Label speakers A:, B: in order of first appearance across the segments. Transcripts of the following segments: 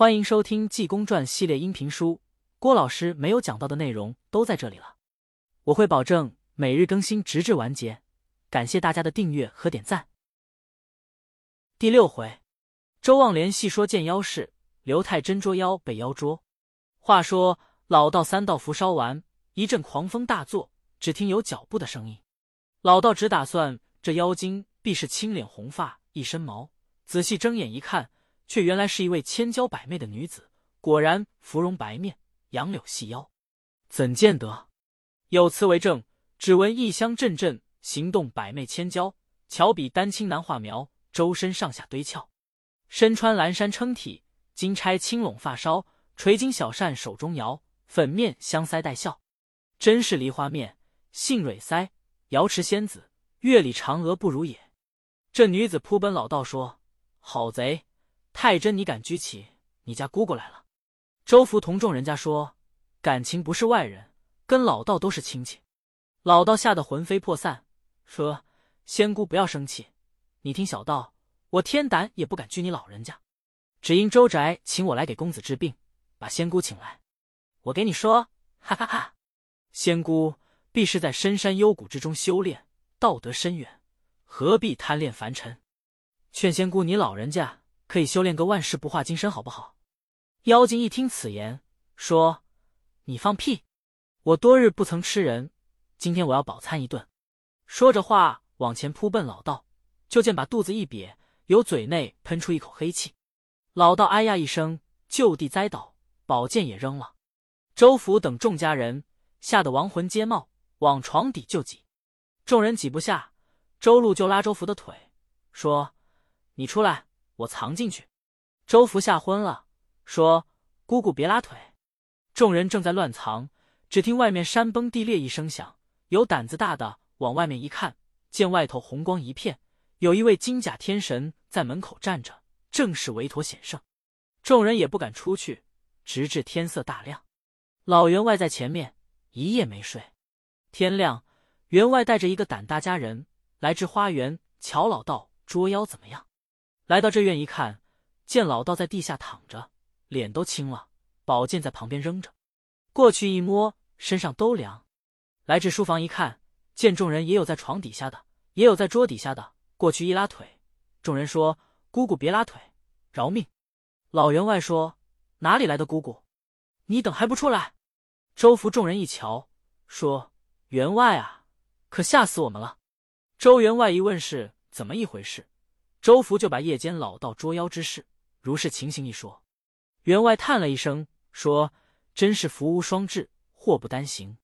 A: 欢迎收听《济公传》系列音频书，郭老师没有讲到的内容都在这里了。我会保证每日更新，直至完结。感谢大家的订阅和点赞。第六回，周望莲细说见妖事，刘太真捉妖被妖捉。话说老道三道符烧完，一阵狂风大作，只听有脚步的声音。老道只打算这妖精必是青脸红发一身毛，仔细睁眼一看。却原来是一位千娇百媚的女子，果然芙蓉白面，杨柳细腰，怎见得？有词为证：只闻异香阵阵，行动百媚千娇，巧比丹青难画描，周身上下堆俏，身穿蓝衫撑体，金钗轻拢发梢，垂金小扇手中摇，粉面香腮带笑，真是梨花面，杏蕊腮，瑶池仙子，月里嫦娥不如也。这女子扑奔老道说：“好贼！”太真，你敢居起？你家姑姑来了。周福同众人家说，感情不是外人，跟老道都是亲戚。老道吓得魂飞魄散，说：“仙姑不要生气，你听小道，我天胆也不敢拘你老人家。只因周宅请我来给公子治病，把仙姑请来。我给你说，哈哈哈！仙姑必是在深山幽谷之中修炼，道德深远，何必贪恋凡尘？劝仙姑你老人家。”可以修炼个万世不化金身，好不好？妖精一听此言，说：“你放屁！我多日不曾吃人，今天我要饱餐一顿。”说着话往前扑奔老道，就见把肚子一瘪，由嘴内喷出一口黑气。老道哎呀一声，就地栽倒，宝剑也扔了。周福等众家人吓得亡魂皆冒，往床底就挤。众人挤不下，周路就拉周福的腿，说：“你出来。”我藏进去，周福吓昏了，说：“姑姑别拉腿。”众人正在乱藏，只听外面山崩地裂一声响，有胆子大的往外面一看，见外头红光一片，有一位金甲天神在门口站着，正是韦陀显圣。众人也不敢出去，直至天色大亮。老员外在前面一夜没睡，天亮，员外带着一个胆大家人来至花园，瞧老道捉妖怎么样？来到这院一看，见老道在地下躺着，脸都青了，宝剑在旁边扔着。过去一摸，身上都凉。来至书房一看，见众人也有在床底下的，也有在桌底下的。过去一拉腿，众人说：“姑姑别拉腿，饶命！”老员外说：“哪里来的姑姑？你等还不出来？”周福众人一瞧，说：“员外啊，可吓死我们了！”周员外一问是怎么一回事？周福就把夜间老道捉妖之事如是情形一说，员外叹了一声，说：“真是福无双至，祸不单行。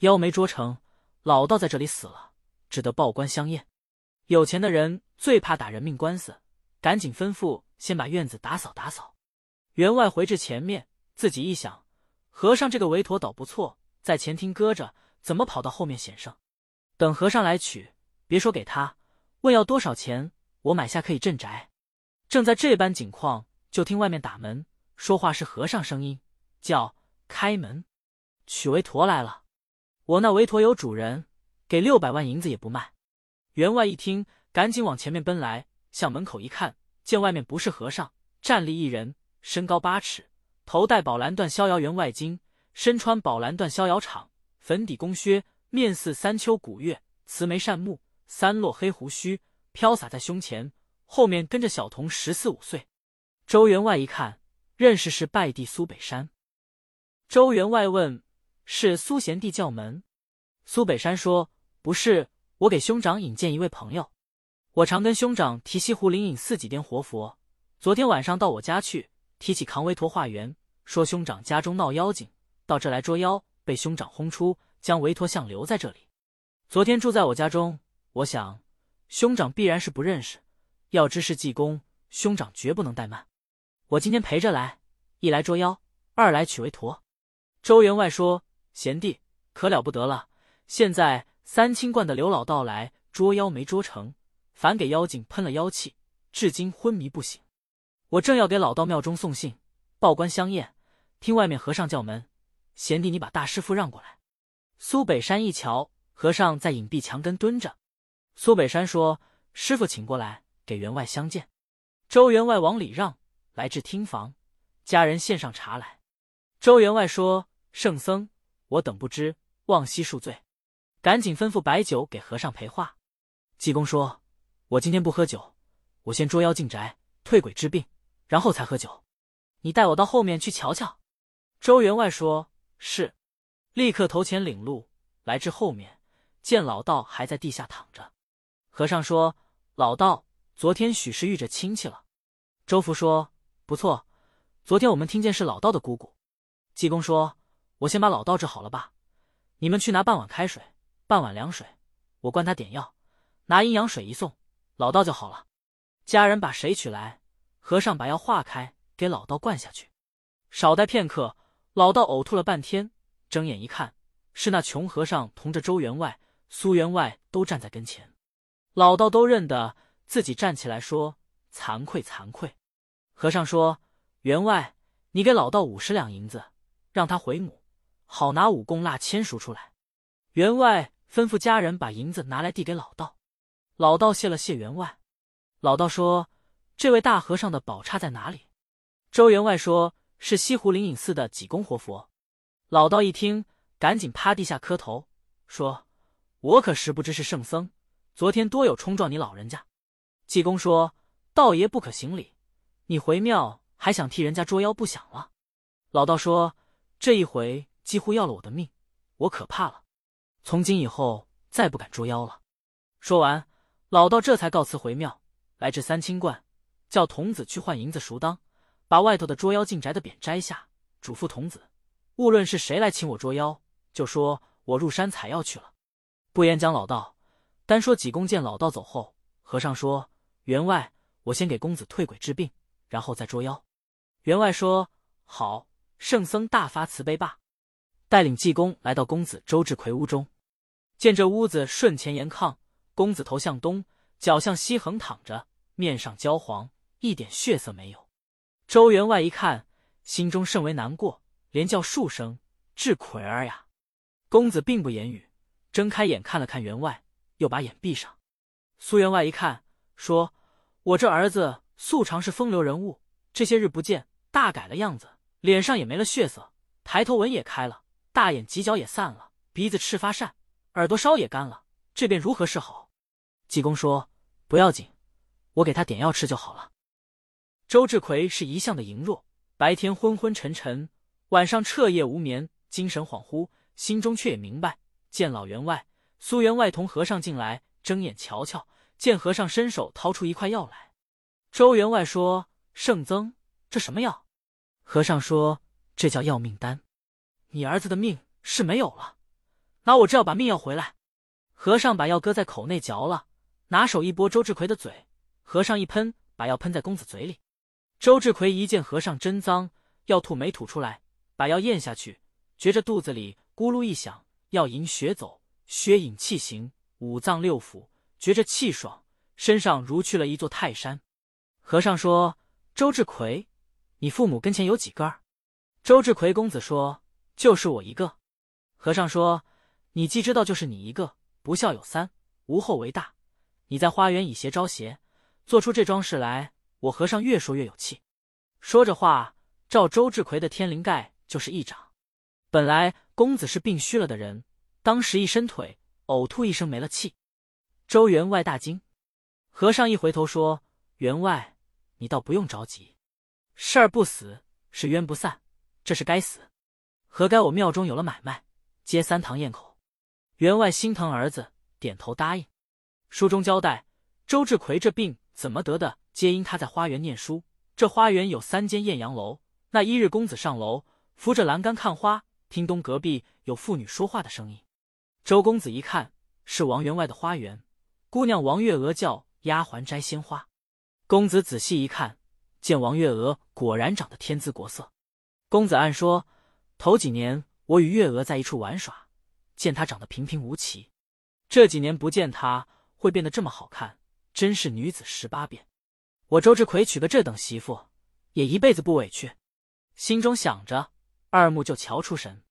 A: 妖没捉成，老道在这里死了，只得报官相验。有钱的人最怕打人命官司，赶紧吩咐先把院子打扫打扫。”员外回至前面，自己一想，和尚这个韦陀倒不错，在前厅搁着，怎么跑到后面显圣？等和尚来取，别说给他，问要多少钱。我买下可以镇宅。正在这般景况，就听外面打门，说话是和尚声音，叫开门，取韦陀来了。我那韦陀有主人，给六百万银子也不卖。员外一听，赶紧往前面奔来，向门口一看，见外面不是和尚，站立一人，身高八尺，头戴宝蓝缎逍遥员外巾，身穿宝蓝缎逍遥氅，粉底宫靴，面似三秋古月，慈眉善目，三落黑胡须。飘洒在胸前，后面跟着小童十四五岁。周员外一看，认识是拜弟苏北山。周员外问：“是苏贤弟叫门？”苏北山说：“不是，我给兄长引荐一位朋友。我常跟兄长提西湖灵隐寺几殿活佛。昨天晚上到我家去，提起扛韦陀化缘，说兄长家中闹妖精，到这来捉妖，被兄长轰出，将韦陀像留在这里。昨天住在我家中，我想。”兄长必然是不认识，要知是济公，兄长绝不能怠慢。我今天陪着来，一来捉妖，二来取为陀。周员外说：“贤弟可了不得了，现在三清观的刘老道来捉妖没捉成，反给妖精喷了妖气，至今昏迷不醒。我正要给老道庙中送信，报官相验，听外面和尚叫门，贤弟你把大师傅让过来。”苏北山一瞧，和尚在隐蔽墙根蹲着。苏北山说：“师傅，请过来，给员外相见。”周员外往里让，来至厅房，家人献上茶来。周员外说：“圣僧，我等不知，望息恕罪。”赶紧吩咐摆酒给和尚陪话。济公说：“我今天不喝酒，我先捉妖进宅，退鬼治病，然后才喝酒。你带我到后面去瞧瞧。”周员外说：“是。”立刻投钱领路，来至后面，见老道还在地下躺着。和尚说：“老道，昨天许是遇着亲戚了。”周福说：“不错，昨天我们听见是老道的姑姑。”济公说：“我先把老道治好了吧，你们去拿半碗开水，半碗凉水，我灌他点药，拿阴阳水一送，老道就好了。”家人把水取来，和尚把药化开，给老道灌下去。少待片刻，老道呕吐了半天。睁眼一看，是那穷和尚同着周员外、苏员外都站在跟前。老道都认得，自己站起来说：“惭愧，惭愧。”和尚说：“员外，你给老道五十两银子，让他回母，好拿五供蜡签赎出来。”员外吩咐家人把银子拿来递给老道。老道谢了谢员外。老道说：“这位大和尚的宝刹在哪里？”周员外说：“是西湖灵隐寺的济公活佛。”老道一听，赶紧趴地下磕头，说：“我可实不知是圣僧，昨天多有冲撞你老人家。”济公说：“道爷不可行礼，你回庙还想替人家捉妖不想了。”老道说：“这一回几乎要了我的命，我可怕了，从今以后再不敢捉妖了。”说完，老道这才告辞回庙，来至三清观，叫童子去换银子赎当，把外头的捉妖进宅的匾摘下，嘱咐童子。无论是谁来请我捉妖，就说我入山采药去了，不言讲老道。单说济公见老道走后，和尚说：“员外，我先给公子退鬼治病，然后再捉妖。”员外说：“好，圣僧大发慈悲吧。”带领济公来到公子周志奎屋中，见这屋子顺前沿炕，公子头向东，脚向西横躺着，面上焦黄，一点血色没有。周员外一看，心中甚为难过。连叫数声“志奎儿呀”，公子并不言语，睁开眼看了看员外，又把眼闭上。苏员外一看，说：“我这儿子素常是风流人物，这些日不见，大改了样子，脸上也没了血色，抬头纹也开了，大眼犄角也散了，鼻子赤发善，耳朵烧也干了，这便如何是好？”济公说：“不要紧，我给他点药吃就好了。”周志奎是一向的羸弱，白天昏昏沉沉。晚上彻夜无眠，精神恍惚，心中却也明白。见老员外、苏员外同和尚进来，睁眼瞧瞧，见和尚伸手掏出一块药来。周员外说：“圣僧，这什么药？”和尚说：“这叫要命丹。你儿子的命是没有了，拿我这药把命要回来。”和尚把药搁在口内嚼了，拿手一拨周志奎的嘴，和尚一喷，把药喷在公子嘴里。周志奎一见和尚真脏，要吐没吐出来。把药咽下去，觉着肚子里咕噜一响，药引血走，血引气行，五脏六腑觉着气爽，身上如去了一座泰山。和尚说：“周志奎，你父母跟前有几个？”周志奎公子说：“就是我一个。”和尚说：“你既知道就是你一个，不孝有三，无后为大。你在花园以邪招邪，做出这桩事来，我和尚越说越有气。”说着话，照周志奎的天灵盖。就是一掌。本来公子是病虚了的人，当时一伸腿，呕吐一声没了气。周员外大惊，和尚一回头说：“员外，你倒不用着急，事儿不死是冤不散，这是该死，何该我庙中有了买卖，接三堂咽口。”员外心疼儿子，点头答应。书中交代，周志奎这病怎么得的，皆因他在花园念书。这花园有三间艳阳楼，那一日公子上楼。扶着栏杆看花，听东隔壁有妇女说话的声音。周公子一看，是王员外的花园，姑娘王月娥叫丫鬟摘鲜花。公子仔细一看，见王月娥果然长得天姿国色。公子暗说：头几年我与月娥在一处玩耍，见她长得平平无奇，这几年不见她，会变得这么好看，真是女子十八变。我周志奎娶个这等媳妇，也一辈子不委屈。心中想着。二目就瞧出神，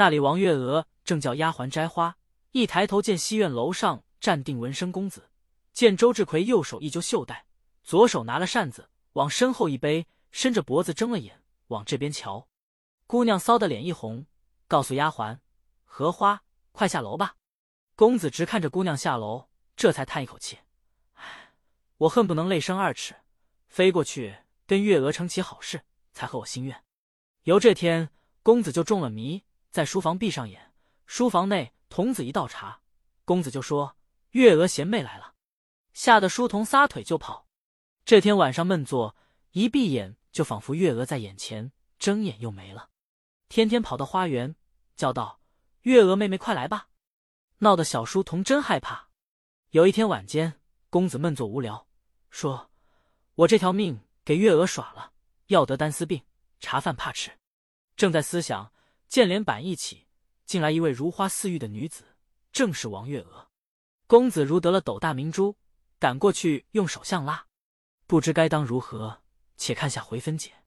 A: 那里王月娥正叫丫鬟摘花，一抬头见西院楼上站定文生公子，见周志奎右手一揪袖带，左手拿了扇子，往身后一背，伸着脖子睁了眼，往这边瞧。姑娘臊得脸一红，告诉丫鬟：“荷花，快下楼吧。”公子直看着姑娘下楼，这才叹一口气：“唉，我恨不能泪生二尺，飞过去跟月娥成其好事，才合我心愿。”由这天，公子就中了迷，在书房闭上眼。书房内，童子一倒茶，公子就说：“月娥贤妹来了。”吓得书童撒腿就跑。这天晚上闷坐，一闭眼就仿佛月娥在眼前，睁眼又没了。天天跑到花园，叫道：“月娥妹妹，快来吧！”闹得小书童真害怕。有一天晚间，公子闷坐无聊，说：“我这条命给月娥耍了，要得单丝病，茶饭怕吃。”正在思想，见帘板一起，进来一位如花似玉的女子，正是王月娥。公子如得了斗大明珠。赶过去，用手相拉，不知该当如何？且看下回分解。